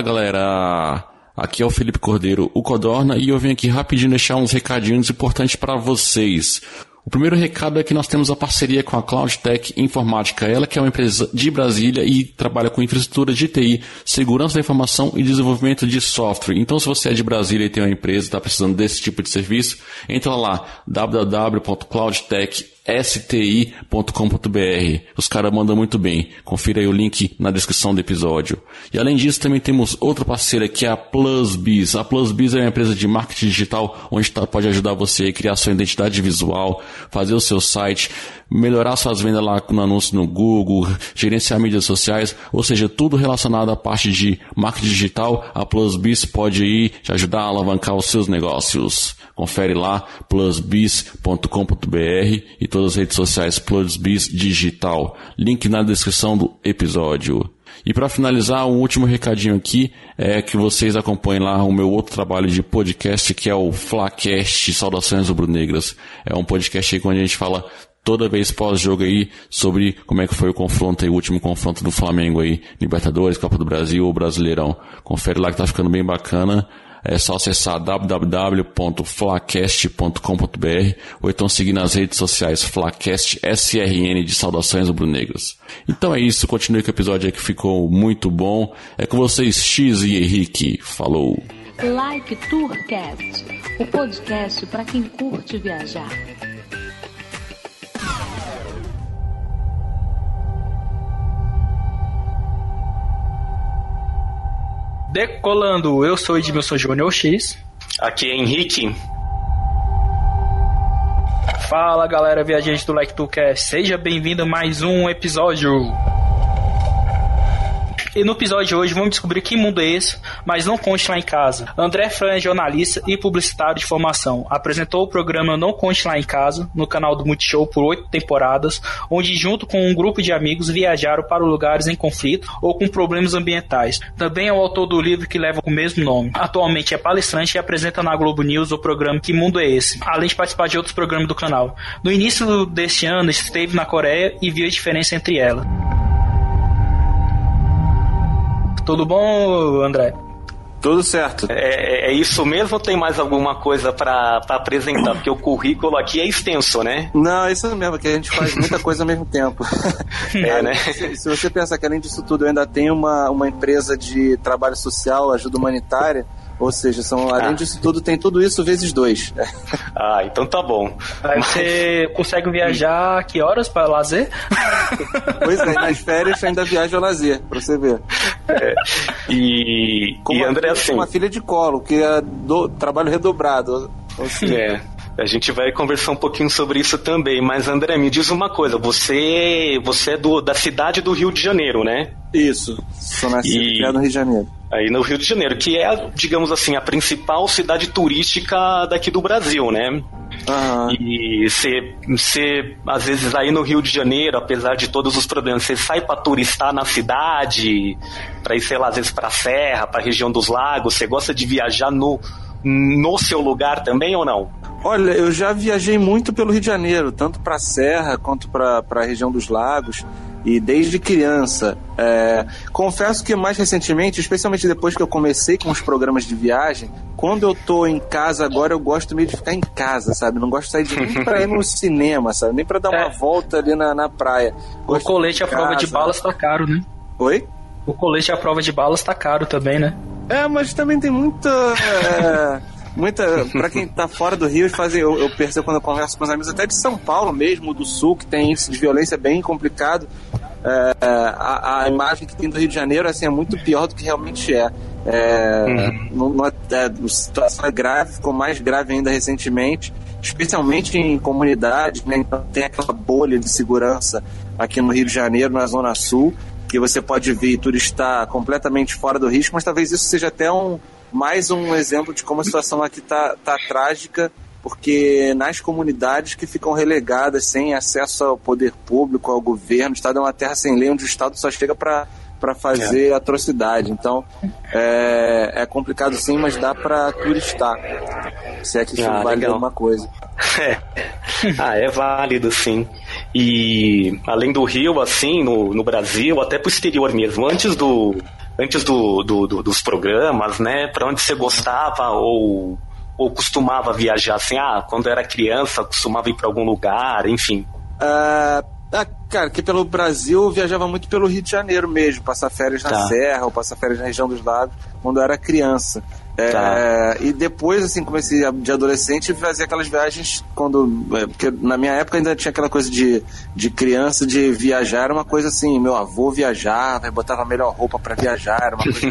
Fala galera, aqui é o Felipe Cordeiro, o Codorna, e eu venho aqui rapidinho deixar uns recadinhos importantes para vocês. O primeiro recado é que nós temos a parceria com a CloudTech Informática, ela que é uma empresa de Brasília e trabalha com infraestrutura de TI, segurança da informação e desenvolvimento de software. Então, se você é de Brasília e tem uma empresa e está precisando desse tipo de serviço, entra lá www.cloudtech.com sti.com.br. Os caras mandam muito bem. Confira aí o link na descrição do episódio. E além disso, também temos outra parceira que é a PlusBiz. A PlusBiz é uma empresa de marketing digital onde tá, pode ajudar você a criar sua identidade visual, fazer o seu site, melhorar suas vendas lá no anúncio no Google, gerenciar mídias sociais, ou seja, tudo relacionado à parte de marketing digital. A PlusBiz pode ir te ajudar a alavancar os seus negócios. Confere lá plusbiz.com.br e as redes sociais plusbiz digital. Link na descrição do episódio. E para finalizar, um último recadinho aqui é que vocês acompanhem lá o meu outro trabalho de podcast que é o Flacast Saudações Rubro-Negras. É um podcast aí onde a gente fala toda vez pós-jogo aí sobre como é que foi o confronto aí, o último confronto do Flamengo aí, Libertadores, Copa do Brasil ou Brasileirão. Confere lá que tá ficando bem bacana. É só acessar www.flacast.com.br ou então seguir nas redes sociais Flacast SRN de Saudações Rubro-Negras. Então é isso, continue com o episódio aí que ficou muito bom. É com vocês, X e Henrique. Falou! Like Tourcast, o podcast para quem curte viajar. Decolando, eu sou Edmilson Júnior X. Aqui é Henrique. Fala galera viajante do Like seja bem-vindo a mais um episódio. E no episódio de hoje vamos descobrir que mundo é esse, mas não conte lá em casa. André Fran é jornalista e publicitário de formação. Apresentou o programa Não Conte Lá em Casa no canal do Multishow por oito temporadas, onde junto com um grupo de amigos viajaram para lugares em conflito ou com problemas ambientais. Também é o autor do livro que leva o mesmo nome. Atualmente é palestrante e apresenta na Globo News o programa Que Mundo é Esse, além de participar de outros programas do canal. No início deste ano esteve na Coreia e viu a diferença entre elas. Tudo bom, André? Tudo certo. É, é, isso mesmo ou tem mais alguma coisa para apresentar? Porque o currículo aqui é extenso, né? Não, é isso mesmo, que a gente faz muita coisa ao mesmo tempo. É, né? Se, se, você pensar que além disso tudo eu ainda tenho uma, uma empresa de trabalho social, ajuda humanitária, ou seja, são, além ah. disso tudo, tem tudo isso vezes dois. Ah, então tá bom. Aí Mas... você consegue viajar que horas para lazer? Pois é, nas férias ainda viaja ao lazer, pra você ver. É. E, com e André, assim. uma filha de colo, que é do, trabalho redobrado. Seja, é. A gente vai conversar um pouquinho sobre isso também, mas André, me diz uma coisa, você, você é do, da cidade do Rio de Janeiro, né? Isso, sou nascido e... no Rio de Janeiro. Aí no Rio de Janeiro, que é, digamos assim, a principal cidade turística daqui do Brasil, né? Uhum. E você, às vezes, aí no Rio de Janeiro, apesar de todos os problemas, você sai para turistar na cidade, para ir, sei lá, às vezes para a Serra, para a região dos lagos, você gosta de viajar no, no seu lugar também ou não? Olha, eu já viajei muito pelo Rio de Janeiro, tanto para a Serra quanto para a região dos lagos e desde criança. É, confesso que mais recentemente, especialmente depois que eu comecei com os programas de viagem, quando eu tô em casa agora, eu gosto meio de ficar em casa, sabe? Não gosto de sair de nem pra ir no cinema, sabe? Nem pra dar uma é. volta ali na, na praia. Gosto o colete à prova de balas tá caro, né? Oi? O colete à prova de balas tá caro também, né? É, mas também tem muita. É muita. para quem tá fora do Rio, fazem, eu, eu, percebo quando eu converso com os amigos, até de São Paulo mesmo, do Sul, que tem índice de violência bem complicado. É, a, a, imagem que tem do Rio de Janeiro assim, é muito pior do que realmente é. é, uhum. é a situação é grave, ficou mais grave ainda recentemente, especialmente em comunidades, né? Então tem aquela bolha de segurança aqui no Rio de Janeiro, na Zona Sul, que você pode vir turistar completamente fora do risco, mas talvez isso seja até um, mais um exemplo de como a situação aqui está tá trágica, porque nas comunidades que ficam relegadas, sem acesso ao poder público, ao governo, o Estado é uma terra sem lei, onde o Estado só chega para para fazer é. atrocidade. Então é, é, complicado sim, mas dá para turistar. Se é que isso ah, vale legal. alguma coisa. É. Ah, é válido sim. E além do Rio, assim, no, no Brasil, até pro exterior mesmo, antes do, antes do, do, do dos programas, né? Para onde você gostava ou, ou costumava viajar assim? Ah, quando era criança, costumava ir para algum lugar, enfim. Uh, ah, cara, que pelo Brasil eu viajava muito pelo Rio de Janeiro mesmo, passar férias na tá. Serra ou passar férias na região dos lagos, quando eu era criança. É, tá. E depois, assim, comecei de adolescente a fazer aquelas viagens quando. É, porque na minha época ainda tinha aquela coisa de, de criança, de viajar, era uma coisa assim, meu avô viajava, botava a melhor roupa para viajar, era uma coisa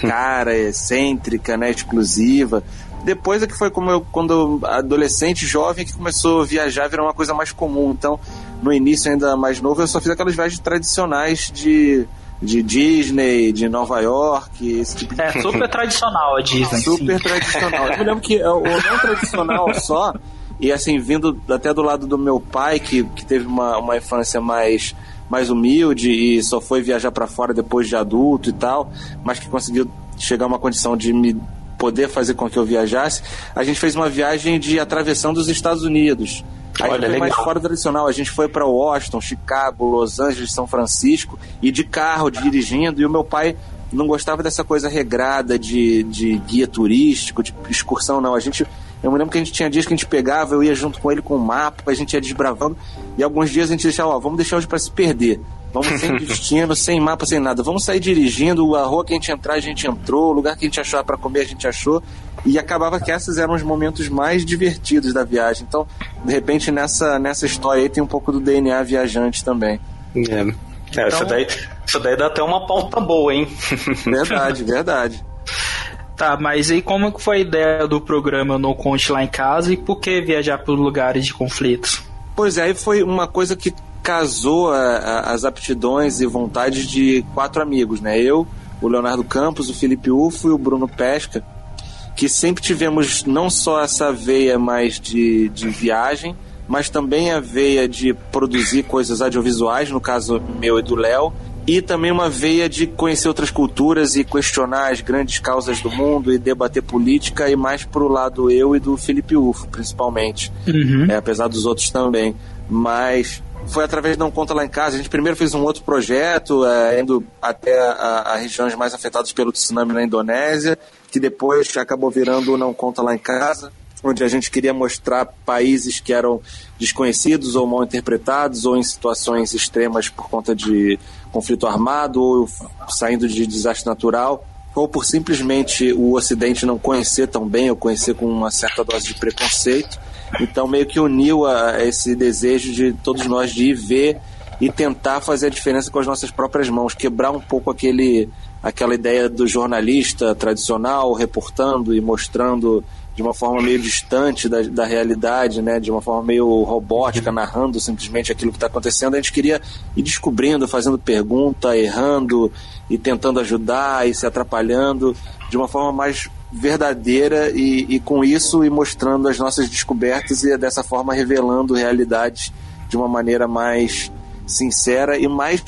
cara, excêntrica, né, exclusiva. Depois é que foi como eu, quando adolescente, jovem, que começou a viajar, virou uma coisa mais comum. Então, no início ainda mais novo, eu só fiz aquelas viagens tradicionais de de Disney, de Nova York, esse tipo de... É, super tradicional a Disney. Super sim. tradicional. Eu me lembro que o não tradicional só, e assim, vindo até do lado do meu pai, que, que teve uma, uma infância mais, mais humilde e só foi viajar para fora depois de adulto e tal, mas que conseguiu chegar a uma condição de me poder fazer com que eu viajasse, a gente fez uma viagem de atravessão dos Estados Unidos. Aí Olha, foi mais fora tradicional. A gente foi para Washington, Chicago, Los Angeles, São Francisco e de carro, dirigindo. E o meu pai não gostava dessa coisa regrada de, de guia turístico, de excursão, não. A gente. Eu me lembro que a gente tinha dias que a gente pegava, eu ia junto com ele com o mapa, a gente ia desbravando. E alguns dias a gente deixava, ó, vamos deixar hoje para se perder. Vamos sem destino, sem mapa, sem nada. Vamos sair dirigindo, a rua que a gente entrar, a gente entrou, o lugar que a gente achou para comer, a gente achou. E acabava que esses eram os momentos mais divertidos da viagem. Então, de repente, nessa, nessa história aí tem um pouco do DNA viajante também. É. é então... isso, daí, isso daí dá até uma pauta boa, hein? Verdade, verdade. Tá, mas aí como que foi a ideia do programa No Conte Lá em Casa e por que viajar por lugares de conflitos? Pois é, aí foi uma coisa que casou a, a, as aptidões e vontades de quatro amigos, né? Eu, o Leonardo Campos, o Felipe Ufo e o Bruno Pesca, que sempre tivemos não só essa veia mais de, de viagem, mas também a veia de produzir coisas audiovisuais, no caso meu e do Léo, e também uma veia de conhecer outras culturas e questionar as grandes causas do mundo e debater política e mais pro lado eu e do Felipe Ufo, principalmente, uhum. é, apesar dos outros também. Mas foi através de Não Conta Lá em Casa. A gente primeiro fez um outro projeto, é, indo até a, regiões mais afetadas pelo tsunami na Indonésia, que depois acabou virando Não Conta Lá em Casa, onde a gente queria mostrar países que eram desconhecidos ou mal interpretados ou em situações extremas por conta de conflito armado ou saindo de desastre natural ou por simplesmente o Ocidente não conhecer tão bem ou conhecer com uma certa dose de preconceito. Então meio que uniu a esse desejo de todos nós de ir ver e tentar fazer a diferença com as nossas próprias mãos, quebrar um pouco aquele aquela ideia do jornalista tradicional reportando e mostrando de uma forma meio distante da, da realidade, né? de uma forma meio robótica, narrando simplesmente aquilo que está acontecendo. A gente queria ir descobrindo, fazendo pergunta, errando e tentando ajudar e se atrapalhando de uma forma mais verdadeira e, e com isso e mostrando as nossas descobertas e dessa forma revelando realidades de uma maneira mais sincera e mais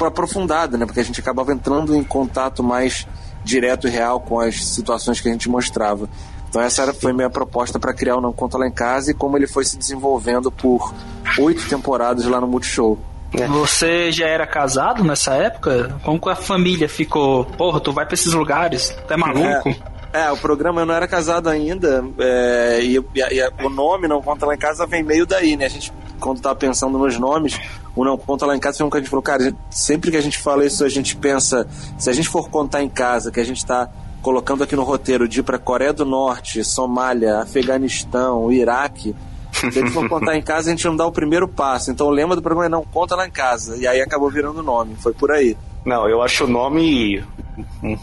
aprofundada, né? Porque a gente acabava entrando em contato mais direto e real com as situações que a gente mostrava. Então essa era, foi minha proposta para criar o Não Conta Lá em Casa e como ele foi se desenvolvendo por oito temporadas lá no Multishow. É. Você já era casado nessa época? Como que a família ficou? Porra, tu vai pra esses lugares? Tu é maluco? É, é o programa eu não era casado ainda. É, e, e, e, o nome Não Conta Lá em Casa vem meio daí, né? A gente, quando tava pensando nos nomes, o Não Conta Lá em Casa foi um que a gente falou, cara, sempre que a gente fala isso, a gente pensa, se a gente for contar em casa, que a gente tá colocando aqui no roteiro de ir para Coreia do Norte, Somália, Afeganistão, Iraque. Se a gente for contar em casa, a gente não dá o primeiro passo. Então o lema do programa é não conta lá em casa. E aí acabou virando o nome. Foi por aí. Não, eu acho o nome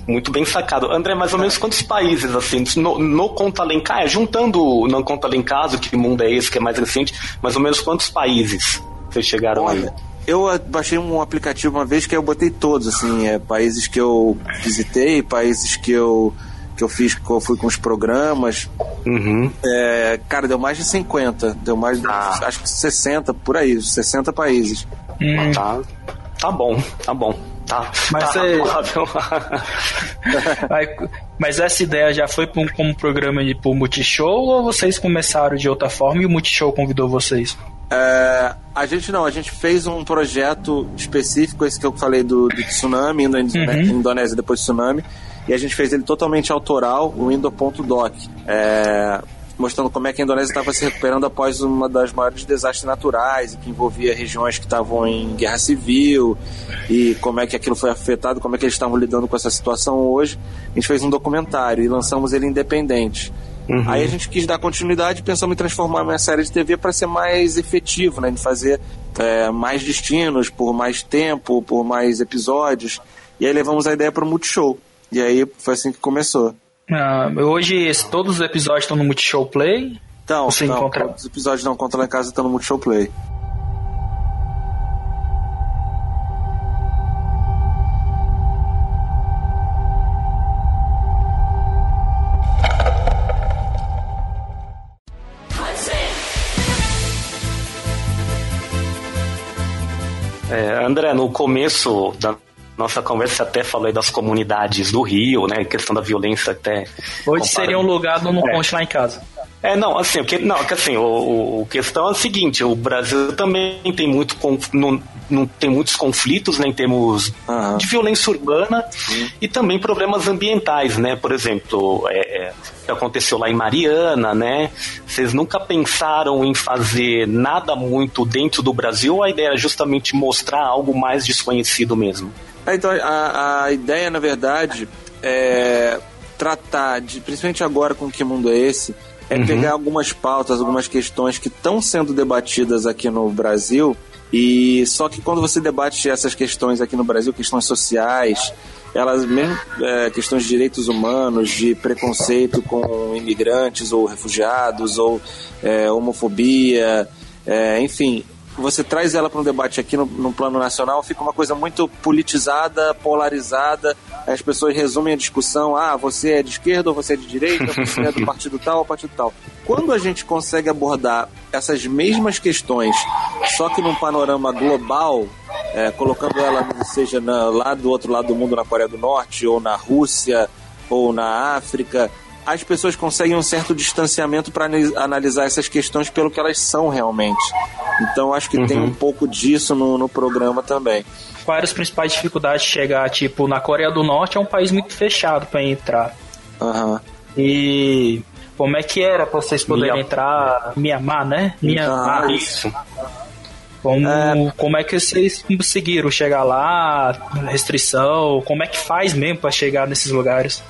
muito bem sacado. André, mais ou menos quantos países, assim, no, no Conta Lá em Casa, juntando o Não Conta Lá em Casa, que mundo é esse, que é mais recente, mais ou menos quantos países vocês chegaram Olha, aí? Eu baixei um aplicativo uma vez que eu botei todos, assim, é, países que eu visitei, países que eu que eu fiz, que eu fui com os programas. Uhum. É, cara, deu mais de 50, deu mais de, ah. acho que 60, por aí, 60 países. Hum. Tá, tá bom, tá bom. Tá, mas, tá mas essa ideia já foi como programa de pro Multishow ou vocês começaram de outra forma e o Multishow convidou vocês? É, a gente não, a gente fez um projeto específico, esse que eu falei do, do tsunami, indo uhum. Indonésia depois do tsunami, e a gente fez ele totalmente autoral, o Indo.doc. É, mostrando como é que a Indonésia estava se recuperando após uma das maiores desastres naturais, que envolvia regiões que estavam em guerra civil, e como é que aquilo foi afetado, como é que eles estavam lidando com essa situação hoje. A gente fez um documentário e lançamos ele independente. Uhum. Aí a gente quis dar continuidade, pensamos em transformar uma série de TV para ser mais efetivo, né, de fazer é, mais destinos por mais tempo, por mais episódios. E aí levamos a ideia para o Multishow. E aí foi assim que começou. Ah, hoje todos os episódios estão no Multishow Play? Então, Você não, encontra... os episódios não contra lá em casa estão no Multishow Play. É, André, no começo da nossa conversa até falei das comunidades do Rio, né? Questão da violência até. Hoje seria um lugar no é. Conte lá em casa. É, não, assim, o que, não, que assim, o, o, questão é o seguinte, o Brasil também tem muito não, não tem muitos conflitos, né, em termos uhum. de violência urbana uhum. e também problemas ambientais, né, por exemplo, é, é, o que aconteceu lá em Mariana, né, vocês nunca pensaram em fazer nada muito dentro do Brasil, a ideia era justamente mostrar algo mais desconhecido mesmo? É, então, a, a ideia, na verdade, é tratar de, principalmente agora com que mundo é esse, é uhum. pegar algumas pautas, algumas questões que estão sendo debatidas aqui no Brasil, e só que quando você debate essas questões aqui no Brasil, questões sociais, elas mesmo é, questões de direitos humanos, de preconceito com imigrantes ou refugiados, ou é, homofobia, é, enfim, você traz ela para um debate aqui no, no, plano nacional, fica uma coisa muito politizada, polarizada. As pessoas resumem a discussão: ah, você é de esquerda ou você é de direita, você é do partido tal ou partido tal. Quando a gente consegue abordar essas mesmas questões, só que num panorama global, é, colocando ela, seja na, lá do outro lado do mundo, na Coreia do Norte, ou na Rússia, ou na África, as pessoas conseguem um certo distanciamento para analisar essas questões pelo que elas são realmente. Então acho que uhum. tem um pouco disso no, no programa também. Quais eram as principais dificuldades de chegar? Tipo, na Coreia do Norte é um país muito fechado para entrar. Uhum. E como é que era para vocês poderem Mia... entrar? Mianmar, né? Mianmar. Ah, isso. Como é... como é que vocês conseguiram chegar lá? Restrição? Como é que faz mesmo para chegar nesses lugares?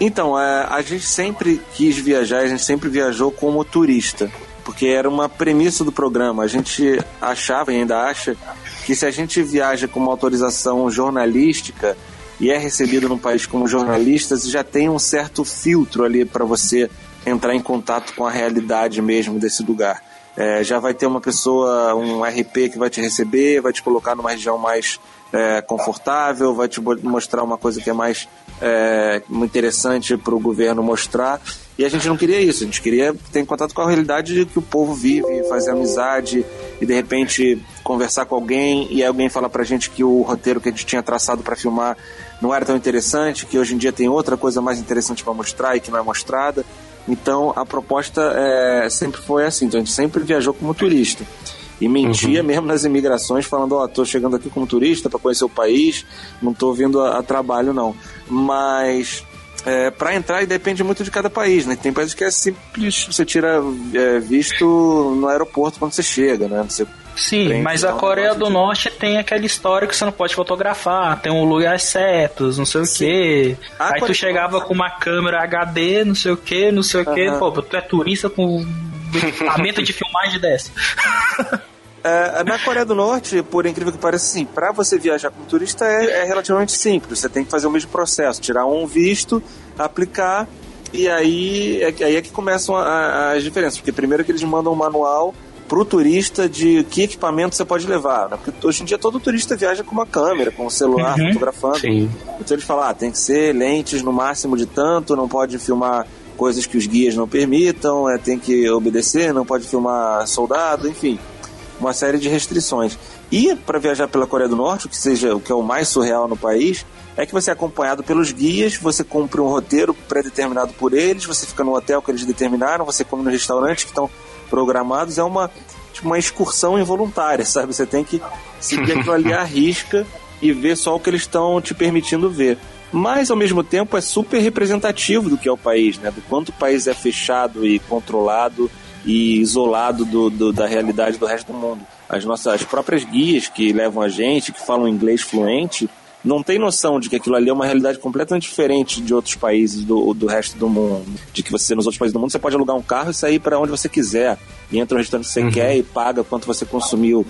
Então, é, a gente sempre quis viajar, a gente sempre viajou como turista, porque era uma premissa do programa. A gente achava e ainda acha que se a gente viaja com uma autorização jornalística e é recebido num país como jornalista, já tem um certo filtro ali para você entrar em contato com a realidade mesmo desse lugar. É, já vai ter uma pessoa, um RP que vai te receber, vai te colocar numa região mais é, confortável, vai te mostrar uma coisa que é mais é, interessante para o governo mostrar. E a gente não queria isso, a gente queria ter contato com a realidade de que o povo vive, fazer amizade e de repente conversar com alguém e alguém falar pra gente que o roteiro que a gente tinha traçado para filmar não era tão interessante, que hoje em dia tem outra coisa mais interessante para mostrar e que não é mostrada. Então a proposta é, sempre foi assim, então a gente sempre viajou como turista e mentia uhum. mesmo nas imigrações, falando: Ó, oh, tô chegando aqui como turista para conhecer o país, não tô vindo a, a trabalho, não. Mas. É, para entrar depende muito de cada país, né? Tem países que é simples, você tira é, visto no aeroporto quando você chega, né? Você Sim, mas a Coreia do Norte tem aquela história que você não pode fotografar, tem um lugar certos, não sei o quê. Aí tu chegava com uma câmera HD, não sei o quê, não sei o quê, pô, tu é turista com equipamento de filmagem dessa. É, na Coreia do Norte, por incrível que pareça, sim, para você viajar como turista é, é, relativamente simples. Você tem que fazer o mesmo processo, tirar um visto, aplicar e aí é, aí é que começam a, a, as diferenças. Porque primeiro que eles mandam um manual para o turista de que equipamento você pode levar. Né? Porque hoje em dia todo turista viaja com uma câmera, com um celular, uhum. fotografando. Sim. Então eles falam, ah, tem que ser lentes no máximo de tanto, não pode filmar coisas que os guias não permitam, é, tem que obedecer, não pode filmar soldado, enfim, uma série de restrições. E para viajar pela Coreia do Norte, o que seja o que é o mais surreal no país, é que você é acompanhado pelos guias, você cumpre um roteiro pré-determinado por eles, você fica no hotel que eles determinaram, você come nos restaurantes que estão programados, é uma tipo uma excursão involuntária, sabe? Você tem que seguir aquilo ali à risca e ver só o que eles estão te permitindo ver. Mas, ao mesmo tempo, é super representativo do que é o país, né? Do quanto o país é fechado e controlado e isolado do, do, da realidade do resto do mundo. As nossas próprias guias que levam a gente, que falam inglês fluente, não tem noção de que aquilo ali é uma realidade completamente diferente de outros países do, do resto do mundo. De que você, nos outros países do mundo, você pode alugar um carro e sair para onde você quiser. E entra no restaurante que você uhum. quer e paga quanto você consumiu.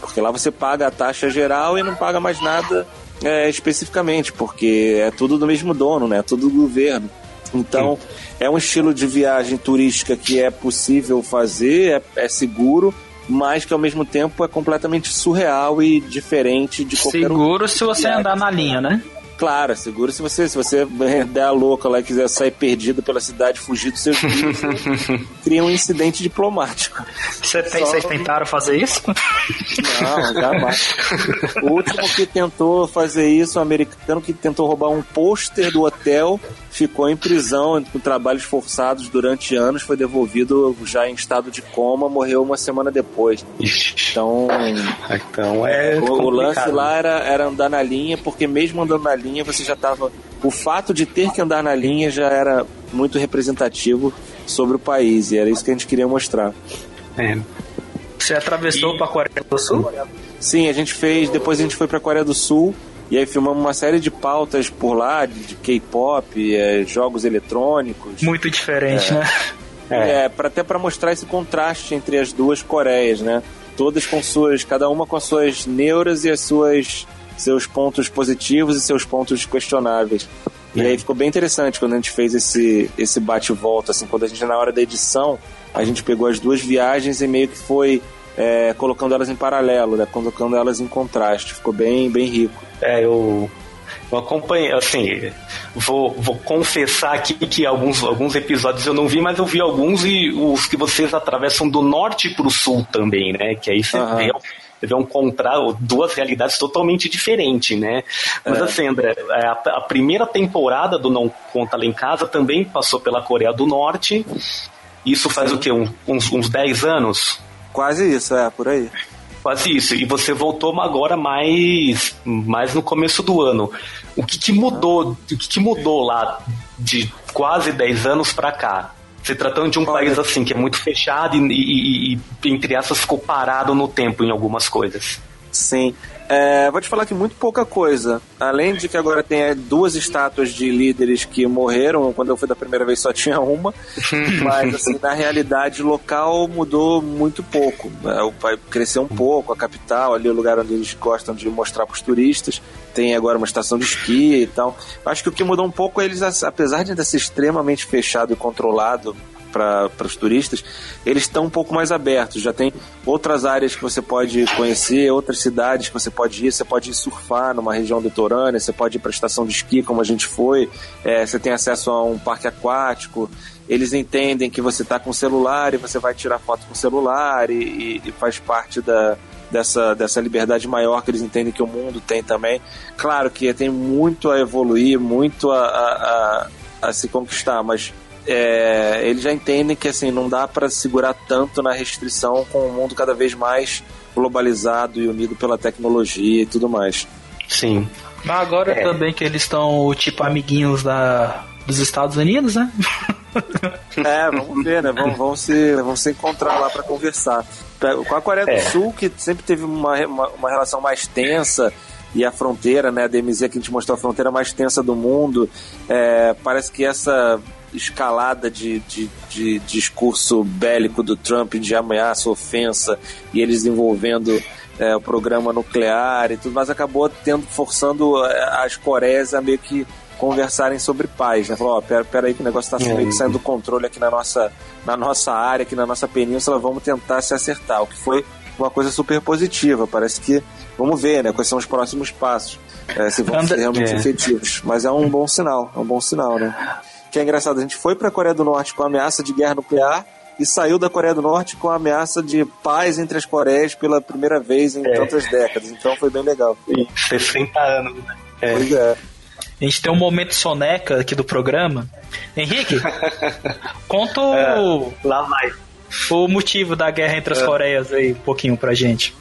Porque lá você paga a taxa geral e não paga mais nada é, especificamente, porque é tudo do mesmo dono, né? É tudo do governo. Então, Sim. é um estilo de viagem turística que é possível fazer, é, é seguro, mas que ao mesmo tempo é completamente surreal e diferente de qualquer Seguro se você andar na linha, né? Claro, é seguro se você, se você der a louca lá e quiser sair perdido pela cidade, fugir dos seus filhos, cria um incidente diplomático. Você tem, Só... Vocês tentaram fazer isso? Não, jamais. O último que tentou fazer isso, um americano que tentou roubar um pôster do hotel ficou em prisão com trabalhos forçados durante anos, foi devolvido já em estado de coma, morreu uma semana depois. Então, então é o, o, lance lá era, era andar na linha, porque mesmo andando na linha você já estava. O fato de ter que andar na linha já era muito representativo sobre o país, e era isso que a gente queria mostrar. É. Você atravessou e... para a Coreia do Sul? Sim, a gente fez. Depois a gente foi para a Coreia do Sul e aí filmamos uma série de pautas por lá, de, K-pop, é, jogos eletrônicos. Muito diferente, é, né? É, é pra, até para mostrar esse contraste entre as duas Coreias, né? Todas com suas, cada uma com as suas neuras e as suas seus pontos positivos e seus pontos questionáveis. E aí ficou bem interessante quando a gente fez esse, esse bate-volta, assim, quando a gente, na hora da edição, a gente pegou as duas viagens e meio que foi é, colocando elas em paralelo, né? Colocando elas em contraste. Ficou bem, bem rico. É, eu, eu acompanhei, assim, vou, vou confessar aqui que alguns, alguns episódios eu não vi, mas eu vi alguns e os que vocês atravessam do norte para o sul também, né? Que aí você uhum. vê vê um contraste, duas realidades totalmente diferentes, né? Mas é. assim, André, é, a, a, primeira temporada do Não Conta Lá em Casa também passou pela Coreia do Norte. Isso faz Sim. o quê? Um, uns, uns 10 anos? Quase isso, é, por aí. Quase isso. E você voltou agora mais, mais no começo do ano. O que, que mudou? O que, que mudou lá de quase 10 anos para cá? Se tratando de um Olha. país assim que é muito fechado e, e, e, entre essas ficou parado no tempo em algumas coisas. Sim. É, vou te falar que muito pouca coisa. Além de que agora tem é, duas estátuas de líderes que morreram, quando eu fui da primeira vez só tinha uma, mas assim, na realidade local mudou muito pouco. É, o pai cresceu um pouco, a capital, ali o lugar onde eles gostam de mostrar para os turistas. Tem agora uma estação de esqui e tal. Acho que o que mudou um pouco é eles, apesar de ainda ser extremamente fechado e controlado para os turistas, eles estão um pouco mais abertos. Já tem outras áreas que você pode conhecer, outras cidades que você pode ir. Você pode ir surfar numa região litorânea, você pode ir para a estação de esqui, como a gente foi. É, você tem acesso a um parque aquático. Eles entendem que você está com celular e você vai tirar foto com celular e, e, e faz parte da, dessa, dessa liberdade maior que eles entendem que o mundo tem também. Claro que tem muito a evoluir, muito a, a, a, a se conquistar, mas é, eles já entendem que assim não dá para segurar tanto na restrição com o um mundo cada vez mais globalizado e unido pela tecnologia e tudo mais. Sim. Mas agora é. também que eles estão tipo amiguinhos da, dos Estados Unidos, né? é, vamos ver, né? Vamos, vamos, se, vamos se encontrar lá para conversar. Com a Coreia do é. Sul, que sempre teve uma, uma, uma relação mais tensa, e a fronteira, né, a DMZ que a gente mostrou a fronteira mais tensa do mundo, é, parece que essa escalada de, de, de, discurso bélico do Trump de ameaça, ofensa e eles envolvendo é, o programa nuclear e tudo, mas acabou tendo forçando é, as Coreias a meio que conversarem sobre paz, né? Falou, ó, pera, pera aí que o negócio tá meio que saindo do controle aqui na nossa, na nossa área, aqui na nossa península, vamos tentar se acertar, o que foi uma coisa super positiva, parece que, vamos ver, né, quais são os próximos passos, é, se vão ser realmente é. efetivos, mas é um bom sinal, é um bom sinal, né? Que é engraçado, a gente foi para a Coreia do Norte com a ameaça de guerra nuclear e saiu da Coreia do Norte com a ameaça de paz entre as Coreias pela primeira vez em é. tantas décadas. Então foi bem legal. Sim, 60 anos, né? É. Pois é. A gente tem um momento soneca aqui do programa. Henrique, conta o... É, lá vai. o motivo da guerra entre as é. Coreias aí, um pouquinho pra gente.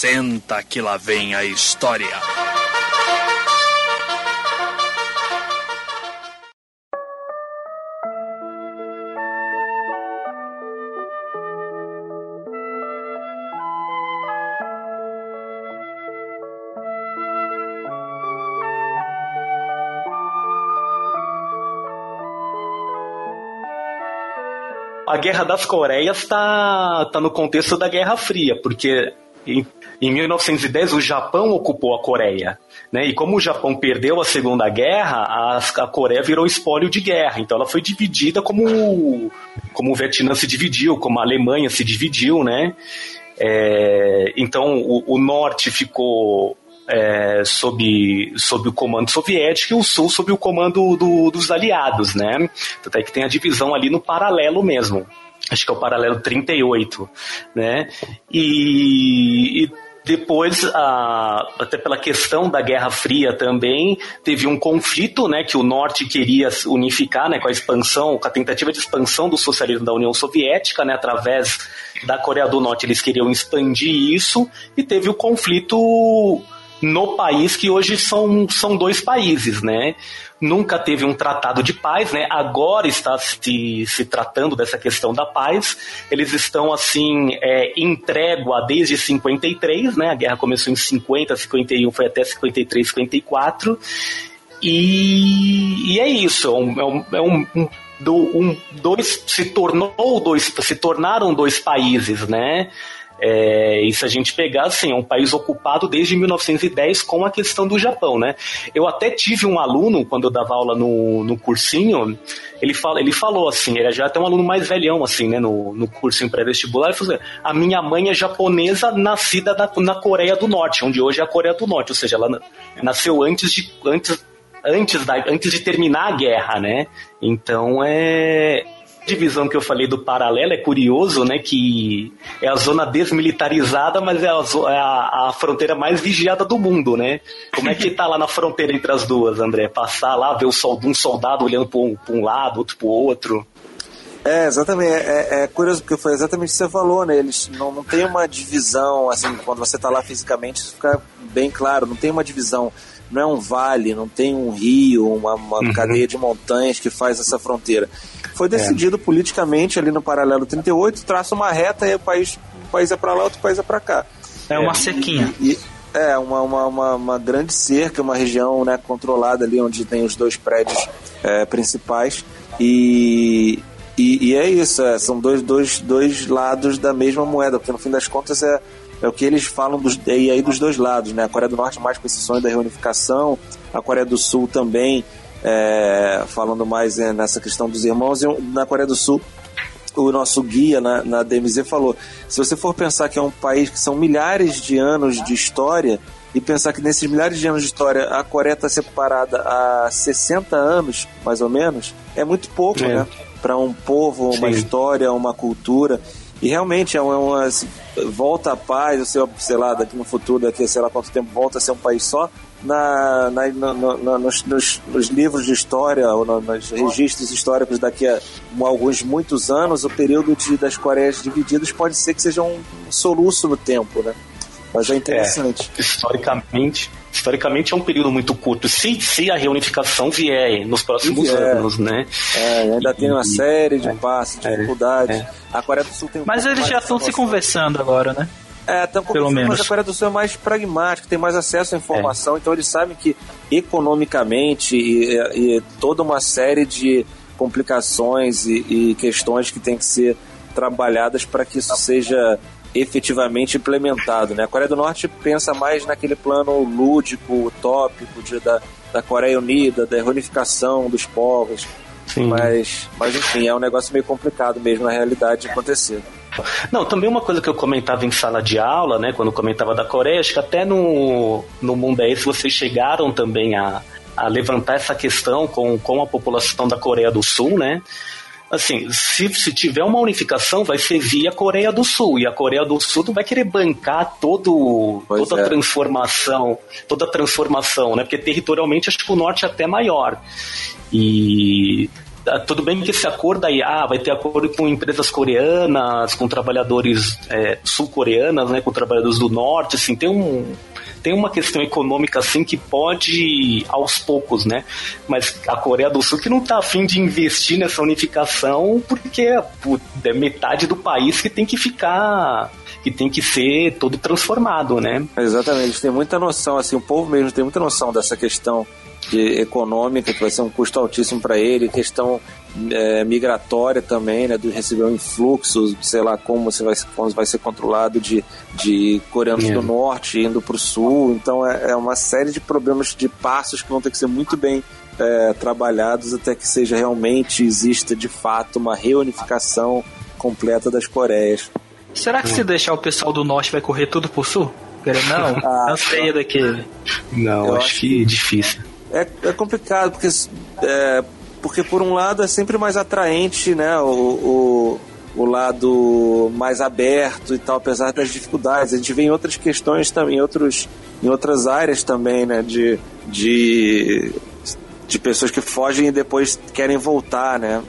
Senta que lá vem a história. a Guerra das Coreias está tá no contexto da Guerra Fria, porque em, em 1910 o Japão ocupou a Coreia. Né? E como o Japão perdeu a Segunda Guerra, a, a Coreia virou espólio de guerra. Então ela foi dividida como, como o Vietnã se dividiu, como a Alemanha se dividiu. Né? É, então o, o norte ficou é, sob, sob o comando soviético e o sul sob o comando do, dos aliados, né? Tanto é que tem a divisão ali no paralelo mesmo. Acho que é o paralelo 38, né? E, e depois, até pela questão da Guerra Fria também, teve um conflito né, que o Norte queria unificar né, com a expansão, com a tentativa de expansão do socialismo da União Soviética, né, através da Coreia do Norte, eles queriam expandir isso, e teve o conflito no país que hoje são, são dois países, né? Nunca teve um tratado de paz, né? Agora está se, se tratando dessa questão da paz. Eles estão, assim, é, em trégua desde 53, né? A guerra começou em 50, 51, foi até 53, 54. E, e é isso, é é um, é um, um do, um, dois se tornou dois se tornaram dois países né é, e se a gente pegar, assim, é um país ocupado desde 1910 com a questão do Japão, né? Eu até tive um aluno, quando eu dava aula no, no cursinho, ele, fala, ele falou assim, ele já é até um aluno mais velhão, assim, né, no, no cursinho pré-vestibular, ele falou assim, a minha mãe é japonesa nascida na, na Coreia do Norte, onde hoje é a Coreia do Norte, ou seja, ela nasceu antes de, antes, antes, da, antes de terminar a guerra, né? Então é divisão que eu falei do paralelo é curioso, né? Que é a zona desmilitarizada, mas é a, é a, a, fronteira mais vigiada do mundo, né? Como é que tá lá na fronteira entre as duas, André? Passar lá, ver um soldado olhando para um, um lado, outro para o outro. É, exatamente. É, é, é, curioso, porque foi exatamente o que você falou, né? Eles não, não tem uma divisão, assim, quando você está lá fisicamente, isso fica bem claro, não tem uma divisão não é um vale, não tem um rio, uma, uma uhum. cadeia de montanhas que faz essa fronteira. Foi decidido é. politicamente ali no paralelo 38, traça uma reta e o país, um país é para lá, outro país é para cá. É uma sequinha. E, e, é, uma, uma, uma, uma, grande cerca, uma região né, controlada ali onde tem os dois prédios é, principais. E, e, e, é isso, é, são dois, dois, dois lados da mesma moeda, porque no fim das contas é é o que eles falam dos, e aí dos dois lados, né? A Coreia do Norte mais com esse sonho da reunificação, a Coreia do Sul também é, falando mais é, nessa questão dos irmãos, e na Coreia do Sul o nosso guia na, na DMZ falou: se você for pensar que é um país que são milhares de anos de história, e pensar que nesses milhares de anos de história a Coreia está separada há 60 anos, mais ou menos, é muito pouco, é. né? Para um povo, uma Sim. história, uma cultura. E realmente é uma, assim, volta a paz, sei, sei lá, daqui no futuro, daqui sei lá quanto tempo, volta a ser um país só. Na, na, na nos, nos, nos, livros de história, ou nos registros históricos daqui a alguns muitos anos, o período de, das Coreias divididas pode ser que seja um soluço no tempo, né? Mas é interessante. É, historicamente, historicamente é um período muito curto. Se, se a reunificação vier nos próximos vier. anos, né? É, ainda e, tem uma série de é, passos, é, dificuldades. É. A Coreia do Sul tem um Mas eles já estão se conversando agora, né? É, estão Pelo menos. mas a Coreia do Sul é mais pragmática, tem mais acesso à informação, é. então eles sabem que economicamente e, e toda uma série de complicações e, e questões que têm que ser trabalhadas para que isso seja efetivamente implementado. Né? A Coreia do Norte pensa mais naquele plano lúdico, utópico de, da, da Coreia Unida, da reunificação dos povos. Sim. Mas, mas enfim, é um negócio meio complicado mesmo na realidade de acontecer. Não, também uma coisa que eu comentava em sala de aula, né, quando comentava da Coreia, acho que até no, no Mundo é Esse vocês chegaram também a, a levantar essa questão com, com a população da Coreia do Sul, né? assim, se, se tiver uma unificação, vai ser via Coreia do Sul. E a Coreia do Sul não vai querer bancar todo, toda a é. transformação, toda a transformação, né? Porque territorialmente acho que o norte é até maior. E tudo bem que esse acordo aí ah, vai ter acordo com empresas coreanas, com trabalhadores é, sul-coreanas, né, com trabalhadores do norte, assim, tem um tem uma questão econômica assim que pode aos poucos, né? Mas a Coreia do Sul que não está afim de investir nessa unificação porque é metade do país que tem que ficar que tem que ser todo transformado, né? Exatamente, têm muita noção, assim, o povo mesmo tem muita noção dessa questão econômica, que vai ser um custo altíssimo para ele, questão é, migratória também, né, do receber um influxo, sei lá como você vai, como vai ser controlado de, de coreanos é. do norte indo para o sul, então é, é, uma série de problemas, de passos que vão ter que ser muito bem é, trabalhados até que seja realmente, exista de fato uma reunificação completa das Coreias. Será que se deixar o pessoal do norte vai correr tudo pro sul? Não, ah, cansei daquele. Não, acho, acho que, que difícil é, é complicado, porque, é, porque por um lado é sempre mais atraente, né? O, o, o, lado mais aberto e tal, apesar das dificuldades. A gente vê em outras questões também, em, outros, em outras áreas também, né? De, de, de pessoas que fogem e depois querem voltar, né?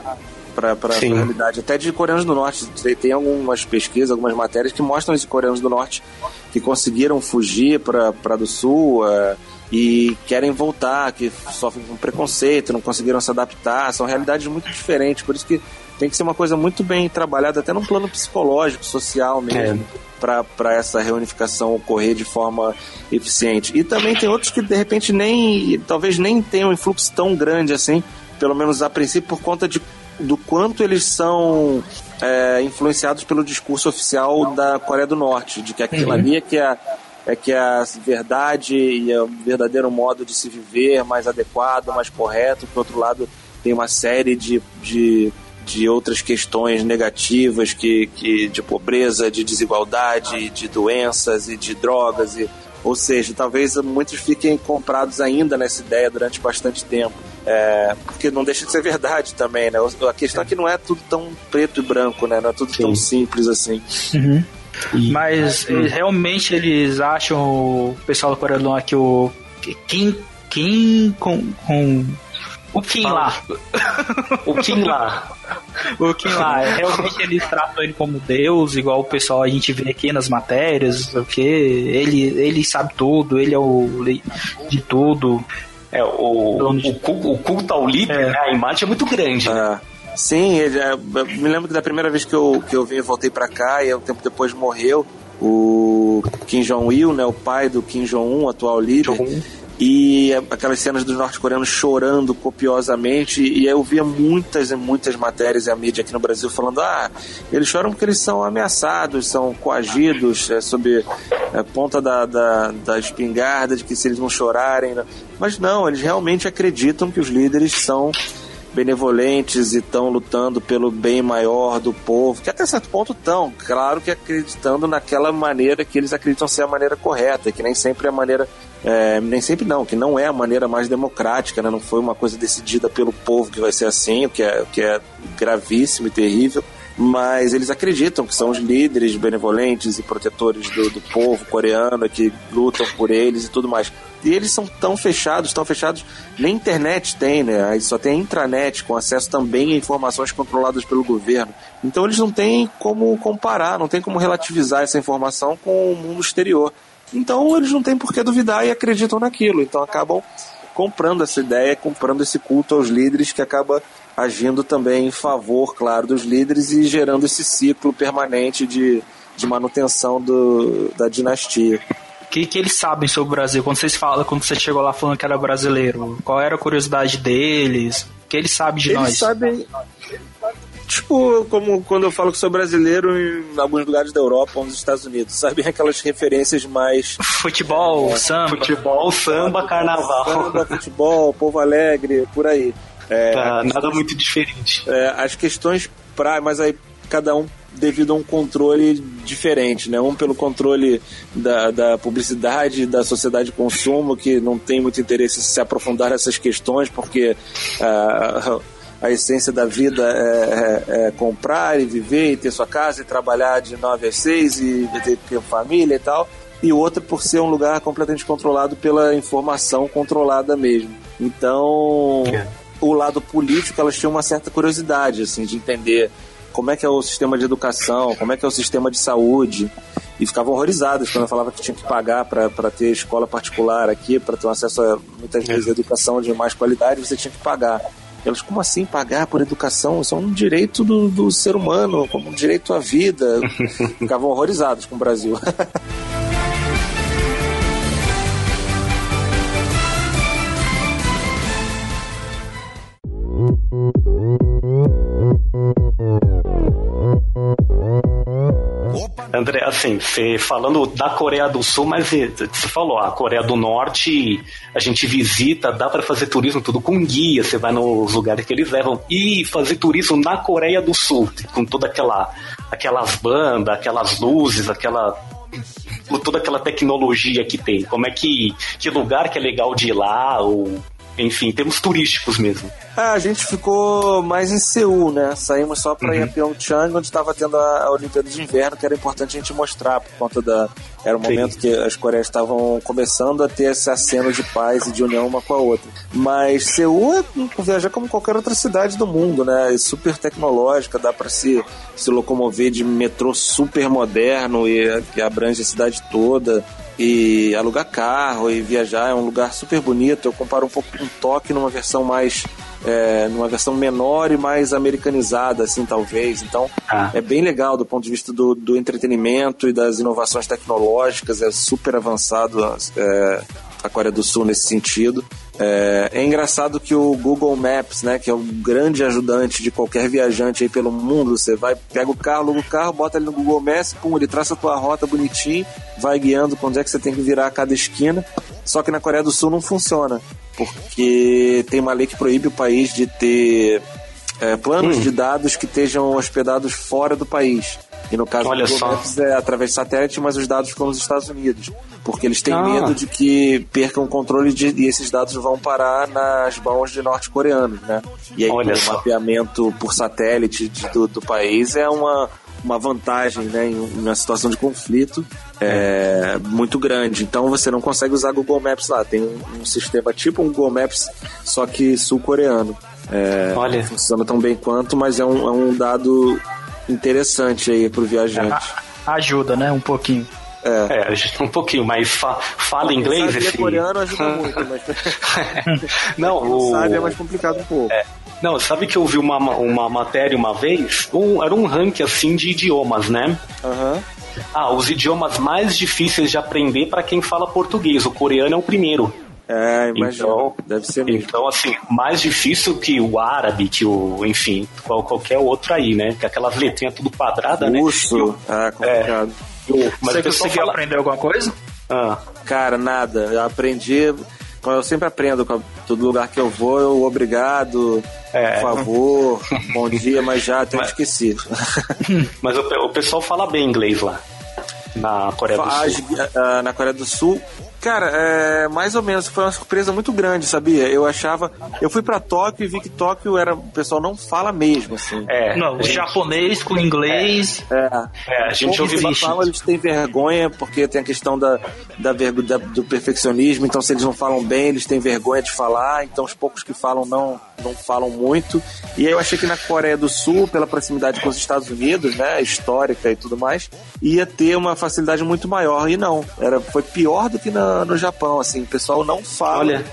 para a realidade. Até de coreanos do norte. Tem algumas pesquisas, algumas matérias que mostram esses coreanos do norte que conseguiram fugir para do sul. Uh, e querem voltar, que sofrem com preconceito, não conseguiram se adaptar, são realidades muito diferentes, por isso que tem que ser uma coisa muito bem trabalhada, até num plano psicológico, social mesmo, é. para essa reunificação ocorrer de forma eficiente. E também tem outros que de repente nem, talvez nem tenham um influxo tão grande assim, pelo menos a princípio, por conta de, do quanto eles são é, influenciados pelo discurso oficial da Coreia do Norte, de que aquilo uhum. ali é que é é que a verdade e o verdadeiro modo de se viver mais adequado, mais correto, por outro lado tem uma série de, de, de outras questões negativas que, que de pobreza, de desigualdade, de doenças e de drogas e ou seja, talvez muitos fiquem comprados ainda nessa ideia durante bastante tempo. É, porque não deixa de ser verdade também, né? A questão é que não é tudo tão preto e branco, né? Não é tudo Sim. tão simples assim. Uhum. Mas realmente eles acham, o pessoal do Coreia do Norte, que o Kim, Kim com, com o Kim lá. o Kim lá. o Kim lá. Realmente eles tratam ele como Deus, igual o pessoal a gente vê aqui nas matérias, o que ele, ele sabe tudo, ele é o de tudo. É, o, o, o, culto ao líder, é. né? a imagem é muito grande. Né? É. Sim, ele, é, me lembro que da primeira vez que eu, que eu vim, voltei para cá e um tempo depois morreu o Kim Jong-il, né, o pai do Kim Jong-un, atual líder. E aquelas cenas dos norte-coreanos chorando copiosamente, e eu via muitas e muitas matérias e a mídia aqui no Brasil falando: ah, eles choram porque eles são ameaçados, são coagidos, é, sob é, ponta da, da, da espingarda, de que se eles não chorarem. Né? Mas não, eles realmente acreditam que os líderes são benevolentes e estão lutando pelo bem maior do povo, que até certo ponto estão, claro que acreditando naquela maneira que eles acreditam ser a maneira correta, que nem sempre é a maneira, é, nem sempre não, que não é a maneira mais democrática, né? não foi uma coisa decidida pelo povo que vai ser assim, o que é, o que é gravíssimo e terrível mas eles acreditam que são os líderes benevolentes e protetores do, do povo coreano que lutam por eles e tudo mais. E eles são tão fechados, tão fechados, nem internet tem, né? Aí só tem a intranet, com acesso também a informações controladas pelo governo. Então eles não têm como comparar, não tem como relativizar essa informação com o mundo exterior. Então eles não têm por que duvidar e acreditam naquilo. Então acabam comprando essa ideia, comprando esse culto aos líderes que acaba agindo também em favor, claro, dos líderes e gerando esse ciclo permanente de, de manutenção do, da dinastia. O que, que eles sabem sobre o Brasil? Quando vocês falam, quando você chegou lá falando que era brasileiro, qual era a curiosidade deles? O que eles sabem de eles nós? Sabem, tipo, como quando eu falo que sou brasileiro em alguns lugares da Europa ou nos Estados Unidos, sabem aquelas referências mais. Futebol, é, samba. Futebol, samba, carnaval. Samba, futebol, povo alegre, por aí. É, tá, nada muito diferente. É, as questões pra, mas aí cada um devido a um controle diferente, né? Um pelo controle da, da publicidade, da sociedade de consumo, que não tem muito interesse em se aprofundar nessas questões, porque uh, a essência da vida é, é, é, comprar e viver e ter sua casa e trabalhar de 9 às 6 e ter, família e tal. E outra por ser um lugar completamente controlado pela informação controlada mesmo. Então, é. O lado político, elas tinham uma certa curiosidade, assim, de entender como é que é o sistema de educação, como é que é o sistema de saúde. E ficavam horrorizadas quando eu falava que tinha que pagar para ter escola particular aqui, para ter um acesso a muitas vezes a educação de mais qualidade, você tinha que pagar. Elas, como assim pagar por educação? Isso é um direito do, do ser humano, como um direito à vida. Ficavam horrorizados com o Brasil. André, assim, você falando da Coreia do Sul, mas você falou, a Coreia do Norte a gente visita, dá para fazer turismo tudo com guia, você vai nos lugares que eles levam. E fazer turismo na Coreia do Sul, com toda aquela aquelas bandas, aquelas luzes, aquela toda aquela tecnologia que tem. Como é que que lugar que é legal de ir lá ou enfim, termos turísticos mesmo. Ah, a gente ficou mais em Seul, né? Saímos só para uhum. ir a Pyeongchang, onde estava tendo a, a Olimpíada de Inverno, que era importante a gente mostrar, por conta da. Era o momento que as Coreias estavam começando a ter esse aceno de paz e de união uma com a outra. Mas Seul é viajar como qualquer outra cidade do mundo, né? É super tecnológica, dá para se, se locomover de metrô super moderno e que abrange a cidade toda e alugar carro e viajar é um lugar super bonito. Eu comparo um pouco com Tóquio numa versão mais é, numa versão menor e mais americanizada, assim, talvez. Então, ah. é bem legal do ponto de vista do, do entretenimento e das inovações tecnológicas, é super avançado é, a Coreia do Sul nesse sentido. É, é, engraçado que o Google Maps, né, que é o grande ajudante de qualquer viajante aí pelo mundo, você vai, pega o carro, aluga o carro, bota ele no Google Maps, pum, ele traça a tua rota bonitinho, vai guiando pra onde é que você tem que virar a cada esquina. Só que na Coreia do Sul não funciona, porque tem uma lei que proíbe o país de ter é, planos hum. de dados que estejam hospedados fora do país. E no caso Olha do Google Maps é através de satélite, mas os dados ficam nos Estados Unidos. Porque eles têm ah. medo de que percam o controle de, e esses dados vão parar nas mãos de norte-coreanos, né? E aí Olha o só. mapeamento por satélite de, do, do país é uma, uma vantagem né, em uma situação de conflito é, muito grande. Então você não consegue usar Google Maps lá. Tem um, um sistema tipo um Google Maps, só que sul-coreano. É, Olha. Funciona tão bem quanto, mas é um, é um dado interessante aí pro viajante. Ajuda, né? Um pouquinho. É, é um pouquinho, mas fa fala inglês. Esse... coreano ajuda muito, mas. não, o... sabe é mais complicado um pouco. É. Não, sabe que eu vi uma, uma matéria uma vez? Um, era um ranking assim de idiomas, né? Uhum. Ah, os idiomas mais difíceis de aprender para quem fala português. O coreano é o primeiro. É, imagina. Então, Deve ser mesmo. Então, assim, mais difícil que o árabe, que o, enfim, qual, qualquer outro aí, né? Que aquelas letrinhas tudo quadrada, né? Russo. Ah, complicado. É, eu, mas você conseguiu fala... aprender alguma coisa? Ah. Cara, nada. Eu aprendi. Eu sempre aprendo, todo lugar que eu vou, eu obrigado, é. por favor, bom dia, mas já até mas, esqueci. Mas o, o pessoal fala bem inglês lá na Coreia do Sul. Ah, na Coreia do Sul, Cara, é, mais ou menos, foi uma surpresa muito grande, sabia? Eu achava. Eu fui para Tóquio e vi que Tóquio era. O pessoal não fala mesmo, assim. É. Não, o japonês com inglês. É. é. é a gente ouve eles falam, eles têm vergonha, porque tem a questão da, da, da, do perfeccionismo, então se eles não falam bem, eles têm vergonha de falar, então os poucos que falam não, não falam muito. E aí eu achei que na Coreia do Sul, pela proximidade com os Estados Unidos, né, histórica e tudo mais, ia ter uma facilidade muito maior. E não, era, foi pior do que na no Japão, assim, o pessoal não fala. Olha.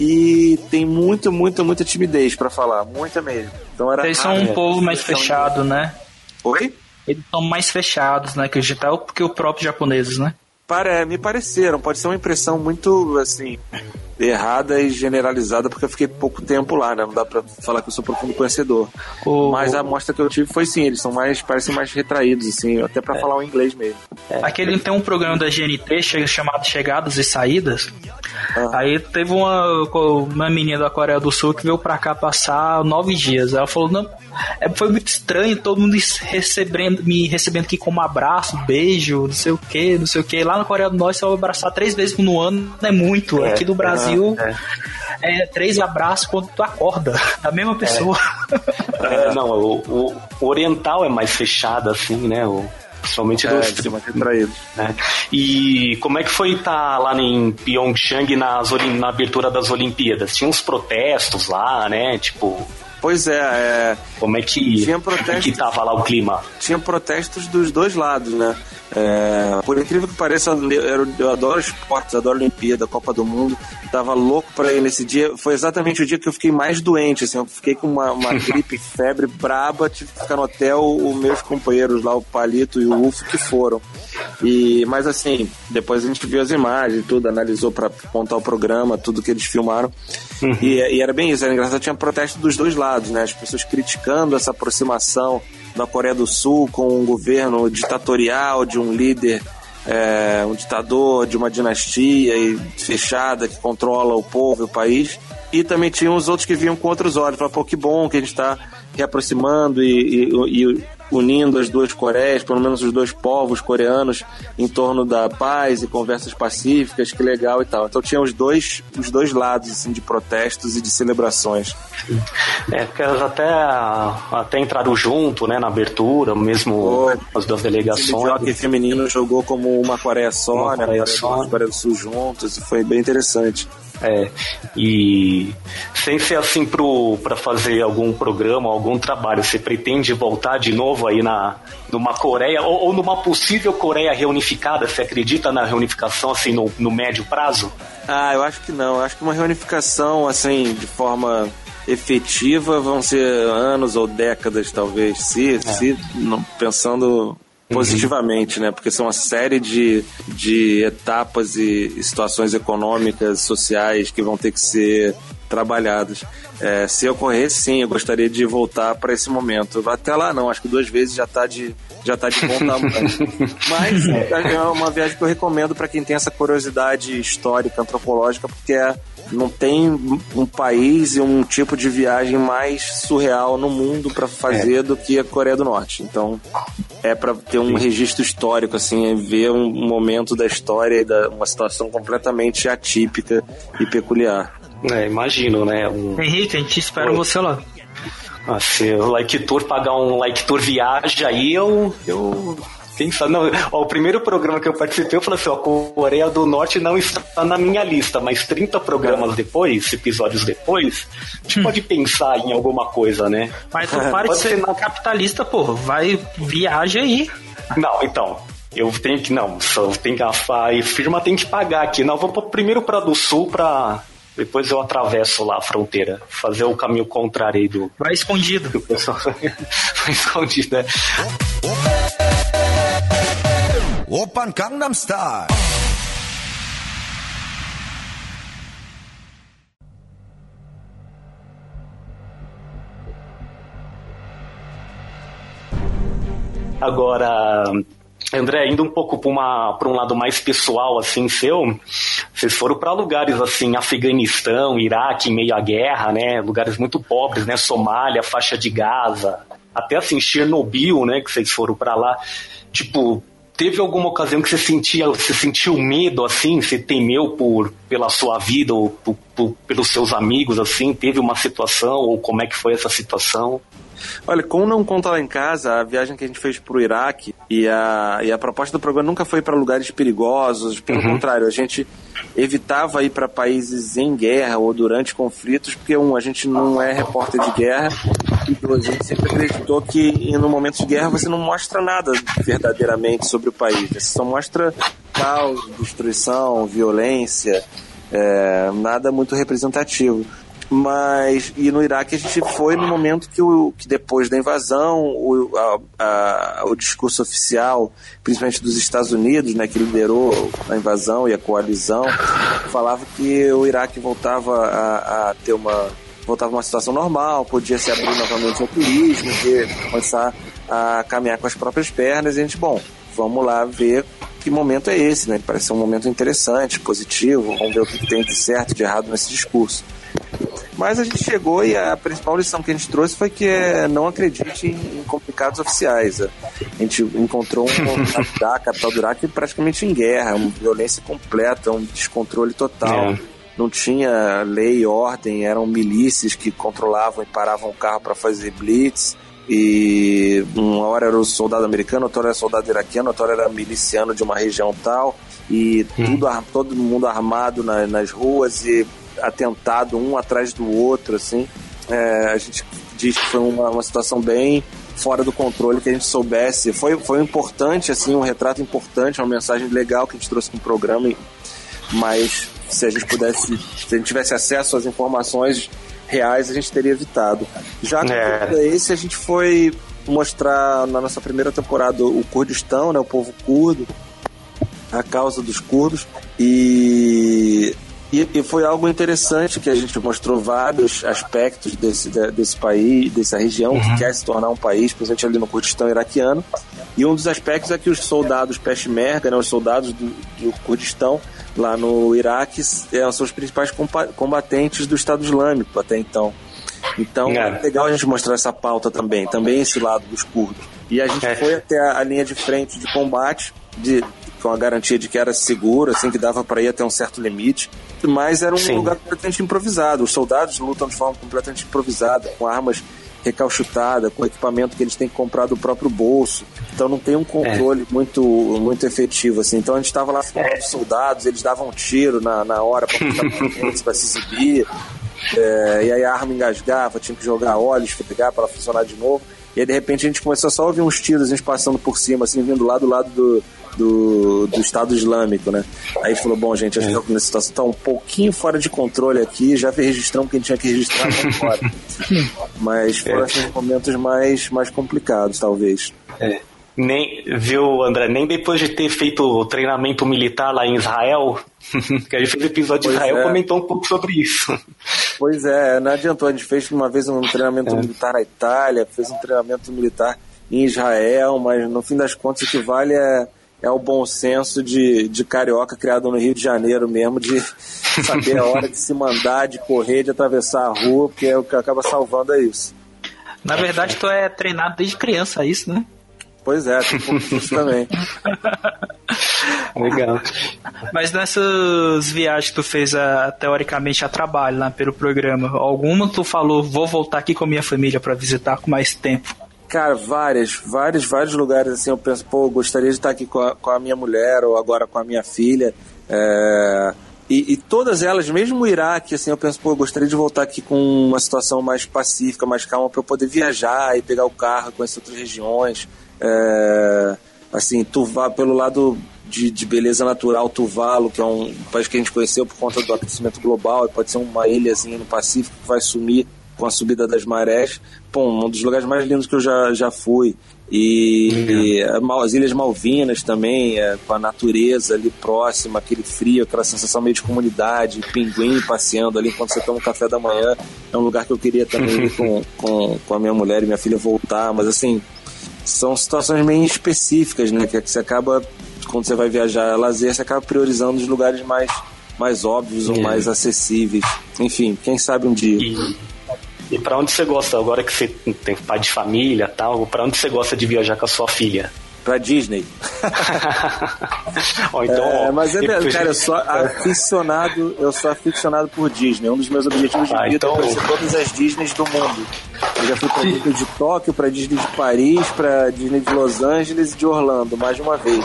E tem muito, muita, muita timidez para falar, muita mesmo. Então era Eles são um povo mais fechado, né? Oi? Eles são mais fechados, né, que o digital, porque o próprio japoneses, né? Para, me pareceram, pode ser uma impressão muito, assim, errada e generalizada, porque eu fiquei pouco tempo lá, né? Não dá pra falar que eu sou profundo conhecedor. O... Mas a amostra que eu tive foi sim, eles são mais, parecem mais retraídos, assim, até para é. falar o inglês mesmo. É. Aquele tem um programa da GNT chamado Chegadas e Saídas. Ah. Aí teve uma, uma menina da Coreia do Sul que veio pra cá passar nove dias. Ela falou, não, é, foi muito estranho, todo mundo recebendo, me recebendo aqui como abraço, beijo, não sei o que, não sei o que. Lá na Coreia do Norte, você vai abraçar três vezes no ano, é muito. É, aqui do Brasil. É. É, três abraços quando tu acorda. A mesma pessoa. É. É, não, o, o, oriental é mais fechado, assim, né? O, principalmente é, dos né? E como é que foi estar tá lá em Pyeongchang nas, na abertura das Olimpíadas? Tinha uns protestos lá, né? Tipo, Pois é, é, Como é que, tinha protestos, que tava lá o clima? Tinha protestos dos dois lados, né? É, por incrível que pareça, eu, eu adoro esportes, adoro Olimpíada, Copa do Mundo. Tava louco pra ir nesse dia. Foi exatamente o dia que eu fiquei mais doente, assim. Eu fiquei com uma, uma gripe, febre braba, tive que ficar no hotel. Os meus companheiros lá, o Palito e o Ufo, que foram. E, mas assim, depois a gente viu as imagens, tudo, analisou para montar o programa, tudo que eles filmaram. Uhum. E, e, era bem isso, era engraçado, tinha protesto dos dois lados, né? As pessoas criticando essa aproximação da Coreia do Sul com um governo ditatorial de um líder, é, um ditador de uma dinastia e fechada que controla o povo e o país. E também tinha os outros que vinham com outros olhos, falavam, pô, que bom que a gente está reaproximando e, e, e unindo as duas Coreias, pelo menos os dois povos coreanos, em torno da paz e conversas pacíficas, que legal e tal. Então tinha os dois, os dois lados assim, de protestos e de celebrações. É, porque elas até, até entraram junto, né, na abertura, mesmo as duas delegações. O feminino jogou como uma Coreia só, uma né, Coreia, só. Coreia do Sul juntos, e foi bem interessante. É, e sem ser assim para fazer algum programa, algum trabalho, você pretende voltar de novo aí na numa Coreia ou, ou numa possível Coreia reunificada? Você acredita na reunificação assim no, no médio prazo? Ah, eu acho que não. Eu acho que uma reunificação assim de forma efetiva vão ser anos ou décadas talvez, se, é. se não, pensando positivamente, né? Porque são uma série de, de etapas e, situações econômicas, sociais que vão ter que ser trabalhadas. É, se ocorrer, sim, eu gostaria de voltar para esse momento. Até lá não, acho que duas vezes já está de já tá de bom tamanho. Mas é uma viagem que eu recomendo para quem tem essa curiosidade histórica, antropológica, porque é não tem um país e um tipo de viagem mais surreal no mundo para fazer é. do que a Coreia do Norte. Então, é para ter um registro histórico, assim, é ver um momento da história e da, uma situação completamente atípica e peculiar. É, imagino, né? Um... Henrique, a gente espera Oi. você lá. Ah, se o Like Tour pagar um Like Tour viagem aí, eu, eu quem sabe? Não, ó, o primeiro programa que eu participei, eu falei assim: ó, Coreia do Norte não está na minha lista, mas 30 programas depois, episódios depois, a gente hum. pode pensar em alguma coisa, né? Mas não para de ser na... capitalista, pô, vai, viaja aí. Não, então, eu tenho que, não, só tem que, a firma tem que pagar aqui. Não, vou primeiro para do sul para depois eu atravesso lá a fronteira, fazer o caminho contrário aí do. Vai escondido. Do pessoal. Vai escondido, né? Open Gangnam Style. Agora, André, indo um pouco para um lado mais pessoal, assim, seu, vocês foram para lugares assim, Afeganistão, Iraque, meio à guerra, né? Lugares muito pobres, né? Somália, faixa de Gaza, até assim, Chernobyl, né? Que vocês foram para lá. Tipo, Teve alguma ocasião que você sentia, você sentiu medo assim, você temeu por pela sua vida ou por, por, pelos seus amigos assim? Teve uma situação ou como é que foi essa situação? Olha, como não conta lá em casa, a viagem que a gente fez pro Iraque e a, e a proposta do programa nunca foi para lugares perigosos, pelo uhum. contrário, a gente evitava ir para países em guerra ou durante conflitos, porque um, a gente não é repórter de guerra, e dois, a gente sempre acreditou que no momento de guerra você não mostra nada verdadeiramente sobre o país, você só mostra caos, destruição, violência, é, nada muito representativo. Mas, e no Iraque a gente foi no momento que, o, que depois da invasão, o, a, a, o discurso oficial, principalmente dos Estados Unidos, né, que liderou a invasão e a coalizão, falava que o Iraque voltava a, a ter uma voltava uma situação normal, podia se abrir novamente ao turismo, começar a caminhar com as próprias pernas, e a gente, bom, vamos lá ver que momento é esse, né? Parece ser um momento interessante, positivo, vamos ver o que tem de certo e de errado nesse discurso. Mas a gente chegou e a principal lição que a gente trouxe foi que é, não acredite em, complicados oficiais. A gente encontrou um da capital do Iraque praticamente em guerra, uma violência completa, um descontrole total. É. Não tinha lei e ordem, eram milícias que controlavam e paravam o carro para fazer blitz. E uma hora era o soldado americano, outra hora era soldado iraquiano, outra hora era miliciano de uma região tal. E hum. tudo, todo mundo armado na, nas ruas e atentado um atrás do outro, assim. É, a gente diz que foi uma, uma situação bem fora do controle que a gente soubesse. Foi, foi importante, assim, um retrato importante, uma mensagem legal que a gente trouxe no programa, mas se a gente pudesse, se a gente tivesse acesso às informações reais, a gente teria evitado. Já que é. esse, a gente foi mostrar na nossa primeira temporada o Kurdistão, né, o povo curdo, a causa dos curdos, e e, e, foi algo interessante que a gente mostrou vários aspectos desse, desse país, dessa região uhum. que quer se tornar um país, presente ali no Kurdistão iraquiano. E um dos aspectos é que os soldados Peshmerga, né, os soldados do, do Kurdistão, lá no Iraque, é, são os principais combatentes do Estado Islâmico até então. Então é. é legal a gente mostrar essa pauta também, também esse lado dos curdos. E a gente é. foi até a, a linha de frente de combate, de, com a garantia de que era seguro, assim, que dava para ir até um certo limite mas era um Sim. lugar completamente improvisado. Os soldados lutam de forma completamente improvisada, com armas recalchutadas, com equipamento que eles têm que comprar do próprio bolso. Então não tem um controle é. muito, muito efetivo, assim. Então a gente estava lá falando é. dos soldados, eles davam um tiro na, na hora para se exibir. É, e aí a arma engasgava, tinha que jogar óleo, esfregar para funcionar de novo. E aí de repente a gente começou só a ouvir uns tiros, a gente passando por cima, assim, vindo lá do lado do, do, do Estado Islâmico, né? Aí falou, bom, gente, acho que a situação está um pouquinho fora de controle aqui, já registramos o que a gente tinha que registrar agora. Mas foram é. assim, momentos mais, mais complicados, talvez. É. Nem, viu, André, nem depois de ter feito o treinamento militar lá em Israel, que a gente fez episódio de Israel, é. comentou um pouco sobre isso. Pois é, não adiantou, a gente fez uma vez um treinamento é. militar na Itália, fez um treinamento militar em Israel, mas no fim das contas o que vale é é o bom senso de, de carioca criado no Rio de Janeiro mesmo, de saber a hora de se mandar, de correr, de atravessar a rua, porque é o que acaba salvando é isso. Na verdade, tu é treinado desde criança, é isso, né? Pois é, tipo, isso também. Legal. Mas nessas viagens que tu fez a, teoricamente a trabalho lá pelo programa, alguma tu falou, vou voltar aqui com a minha família para visitar com mais tempo? Cara, várias, vários, vários lugares assim eu penso, pô, eu gostaria de estar aqui com a, com a minha mulher ou agora com a minha filha. É... E, e, todas elas, mesmo o Iraque, assim, eu penso, pô, eu gostaria de voltar aqui com uma situação mais pacífica, mais calma, para eu poder viajar e pegar o carro, conhecer outras regiões. É... Assim, Tuvalu, pelo lado de, de, beleza natural, Tuvalu, que é um país que a gente conheceu por conta do aquecimento global, e pode ser uma ilhazinha no Pacífico que vai sumir com a subida das marés. Pô, um dos lugares mais lindos que eu já, já fui. E, e as Ilhas Malvinas também, é, com a natureza ali próxima, aquele frio, aquela sensação meio de comunidade, pinguim passeando ali enquanto você toma um café da manhã. É um lugar que eu queria também ir com, com, com a minha mulher e minha filha voltar, mas assim, são situações meio específicas, né? Que, que você acaba, quando você vai viajar a lazer, você acaba priorizando os lugares mais, mais óbvios ou mais acessíveis. Enfim, quem sabe um dia. E e para onde você gosta, agora que você tem pai de família tal, para onde você gosta de viajar com a sua filha? Pra Disney. Ou então, é, mas é, cara, eu sou aficionado, eu sou aficionado por Disney. Um dos meus objetivos de ah, vida então... é conhecer todas as Disneys do mundo. Eu já fui pra Disney de Tóquio, pra Disney de Paris, pra Disney de Los Angeles e de Orlando, mais de uma vez.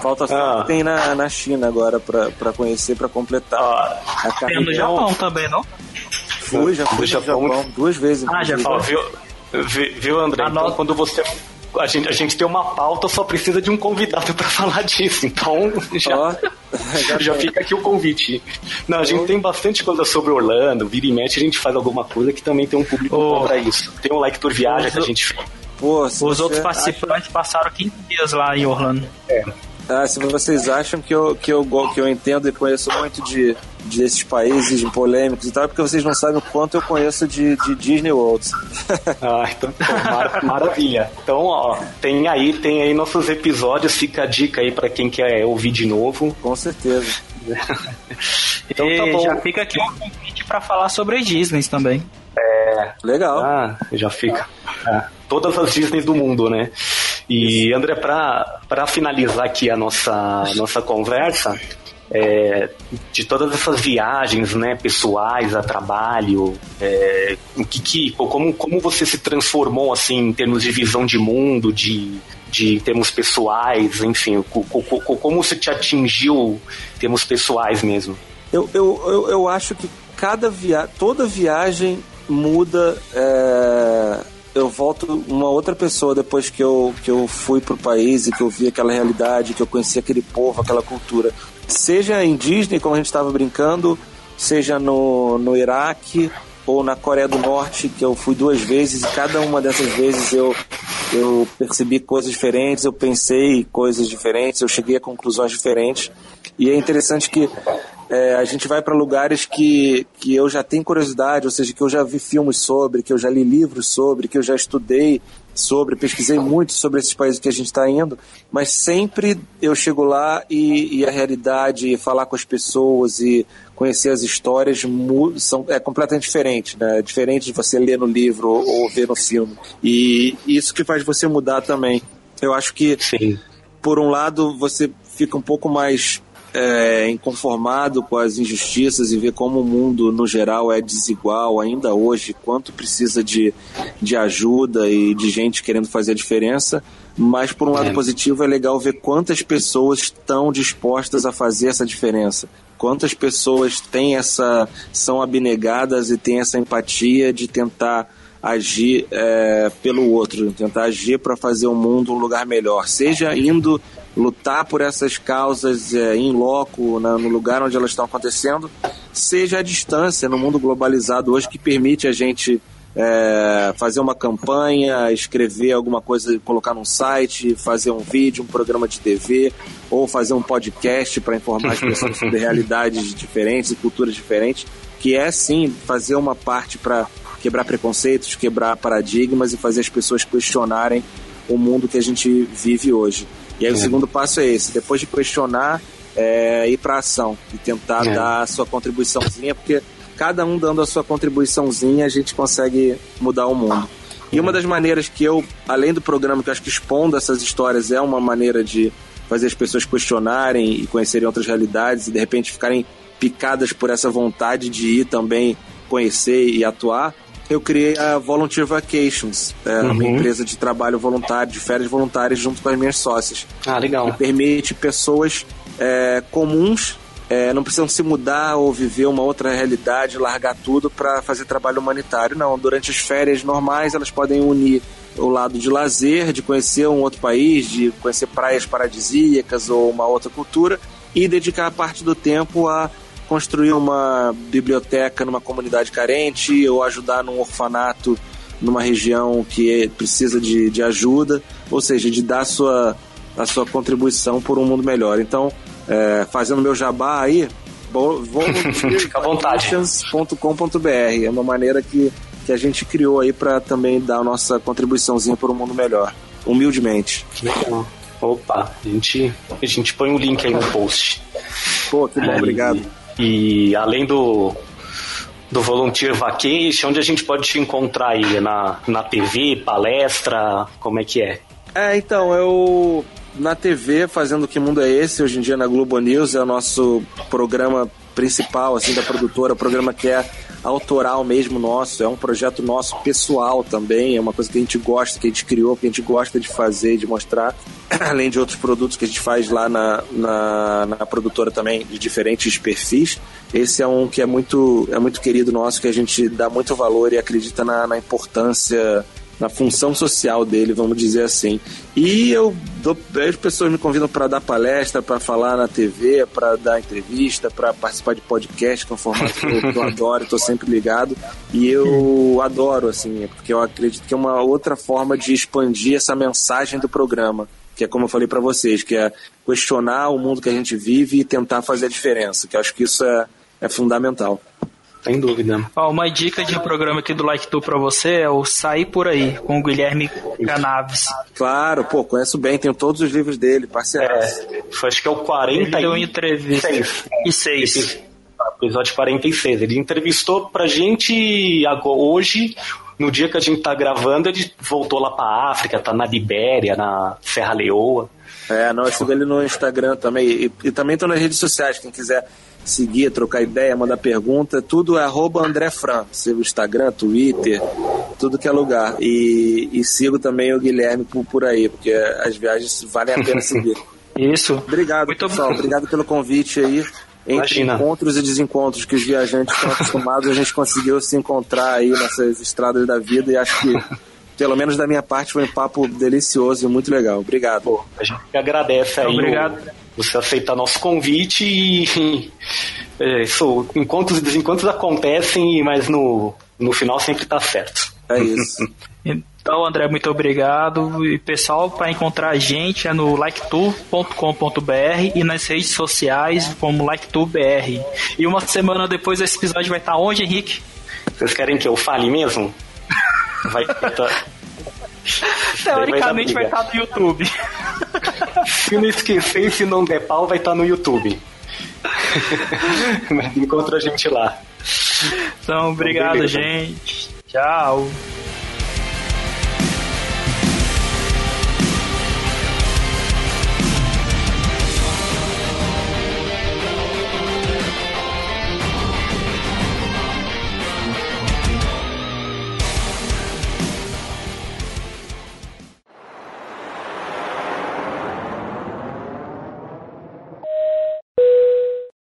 Falta só ah. que tem na, na China agora pra, pra conhecer, pra completar ah. a carreira. Tem no Japão também, não? Fui, já fui no Japão, Japão duas vezes. Ah, já foi. Viu, viu, André? Então, quando você a gente, a gente tem uma pauta, só precisa de um convidado para falar disso. Então, já, oh, já, fica aqui o convite. Não, a gente oh. tem bastante coisa sobre Orlando, vira e mexe, a gente faz alguma coisa que também tem um público oh. para isso. Tem o Like Tour Viaja que a gente fez. Os outros participantes acha... passaram 15 dias lá em Orlando. É. Ah, se vocês acham que eu, que eu, que eu entendo e conheço muito de, de esses países polêmicos e tal, é porque vocês não sabem o quanto eu conheço de, de Disney World. ah, então, mar, maravilha. Então, ó, tem aí, tem aí nossos episódios, fica a dica aí para quem quer ouvir de novo. Com certeza. então tá bom. Já fica aqui um convite para falar sobre Disney também. É. Legal. Ah, já fica. É. Todas as Disney do mundo, né? E, André, para finalizar aqui a nossa, nossa conversa, é, de todas essas viagens né, pessoais a trabalho, é, o que, que, como, como você se transformou assim em termos de visão de mundo, de, de termos pessoais, enfim, como você te atingiu em termos pessoais mesmo? Eu, eu, eu, eu acho que cada via toda viagem muda. É eu volto uma outra pessoa depois que eu, que eu fui pro país e que eu vi aquela realidade, que eu conheci aquele povo, aquela cultura. Seja em Disney, como a gente estava brincando, seja no, no Iraque ou na Coreia do Norte, que eu fui duas vezes e cada uma dessas vezes eu, eu percebi coisas diferentes, eu pensei coisas diferentes, eu cheguei a conclusões diferentes. E é interessante que é, a gente vai para lugares que, que eu já tenho curiosidade, ou seja, que eu já vi filmes sobre, que eu já li livros sobre, que eu já estudei sobre, pesquisei muito sobre esses países que a gente está indo, mas sempre eu chego lá e, e, a realidade, falar com as pessoas e conhecer as histórias são, é completamente diferente, né? É diferente de você ler no livro ou, ou ver no filme. E isso que faz você mudar também. Eu acho que, Sim. por um lado, você fica um pouco mais é, inconformado com as injustiças e ver como o mundo, no geral, é desigual ainda hoje, quanto precisa de, de ajuda e de gente querendo fazer a diferença. Mas, por um lado é. positivo, é legal ver quantas pessoas estão dispostas a fazer essa diferença. Quantas pessoas têm essa. são abnegadas e têm essa empatia de tentar agir é, pelo outro, tentar agir para fazer o mundo um lugar melhor, seja indo lutar por essas causas é, em loco, na, no lugar onde elas estão acontecendo, seja a distância no mundo globalizado hoje que permite a gente é, fazer uma campanha, escrever alguma coisa, colocar num site, fazer um vídeo, um programa de TV ou fazer um podcast para informar as pessoas sobre realidades diferentes e culturas diferentes, que é sim fazer uma parte para quebrar preconceitos, quebrar paradigmas e fazer as pessoas questionarem o mundo que a gente vive hoje. E aí o segundo passo é esse, depois de questionar, é, ir para ação e tentar é. dar a sua contribuiçãozinha, porque cada um dando a sua contribuiçãozinha, a gente consegue mudar o mundo. E uma das maneiras que eu, além do programa que eu acho que expondo essas histórias é uma maneira de fazer as pessoas questionarem e conhecerem outras realidades e de repente ficarem picadas por essa vontade de ir também conhecer e atuar, eu criei a Volunteer Vacations, é, uhum. uma empresa de trabalho voluntário, de férias voluntárias, junto com as minhas sócias. Ah, legal. Que permite pessoas é, comuns é, não precisam se mudar ou viver uma outra realidade, largar tudo para fazer trabalho humanitário. Não, durante as férias normais elas podem unir o lado de lazer, de conhecer um outro país, de conhecer praias paradisíacas ou uma outra cultura e dedicar parte do tempo a construir uma biblioteca numa comunidade carente ou ajudar num orfanato numa região que precisa de, de ajuda, ou seja, de dar a sua, a sua contribuição por um mundo melhor. Então, é, fazendo meu jabá aí, vou volunteerscompass.com.br é uma maneira que, que a gente criou aí para também dar a nossa contribuiçãozinha por um mundo melhor, humildemente. Legal. Opa, a gente, a gente põe o um link aí no post. Pô, que bom, aí, obrigado. E além do, do Volunteer Vacation, onde a gente pode te encontrar aí? Na, na TV, palestra, como é que é? É, então, eu na TV fazendo Que Mundo é Esse, hoje em dia na Globo News, é o nosso programa principal, assim, da produtora, o programa que é autoral mesmo nosso, é um projeto nosso pessoal também, é uma coisa que a gente gosta, que a gente criou, que a gente gosta de fazer e de mostrar, além de outros produtos que a gente faz lá na, na, na, produtora também, de diferentes perfis. Esse é um que é muito, é muito querido nosso, que a gente dá muito valor e acredita na, na importância na função social dele, vamos dizer assim. E eu dou, as pessoas me convidam para dar palestra, para falar na TV, para dar entrevista, para participar de podcast, que é um formato que eu, que eu adoro, estou sempre ligado. E eu adoro, assim, porque eu acredito que é uma outra forma de expandir essa mensagem do programa. que é como eu falei para vocês, que é questionar o mundo que a gente vive e tentar fazer a diferença, que eu acho que isso é, é fundamental. Sem dúvida. Ó, uma dica de programa aqui do Like Tu pra você é o Sair Por Aí, com o Guilherme Canaves. Claro, pô, conheço bem, tenho todos os livros dele, parceiro. É, acho que é o 40 Ele deu entrevista. E seis. Episódio 46. Ele entrevistou pra gente agora, hoje, no dia que a gente tá gravando, ele voltou lá pra África, tá na Libéria, na Serra Leoa. É, não, eu sigo ele no Instagram também. E, e também tô nas redes sociais, quem quiser seguir, trocar ideia, mandar pergunta, tudo é arroba André Fran. Sigo Instagram, Twitter, tudo que é lugar. E, e sigo também o Guilherme por, por aí, porque as viagens valem a pena seguir. Isso. Obrigado, Muito pessoal. Obrigado pelo convite aí. Entre Imagina. encontros e desencontros que os viajantes estão acostumados, a gente conseguiu se encontrar aí nessas estradas da vida e acho que, pelo menos da minha parte, foi um papo delicioso e muito legal. Obrigado. Pô, a gente agradece aí Obrigado. o- você aceitar nosso convite e é, isso, encontros e desencontros acontecem, mas no, no final sempre tá certo. É isso. Então, André, muito obrigado. E pessoal, para encontrar a gente é no liketour.com.br e nas redes sociais como liketour.br. E uma semana depois esse episódio vai estar onde, Henrique? Vocês querem que eu fale mesmo? Vai tá- Teoricamente vai estar no YouTube. Se não esquecer, se não der pau, vai estar no YouTube. Encontra a gente lá. Então, obrigado, gente. Tchau.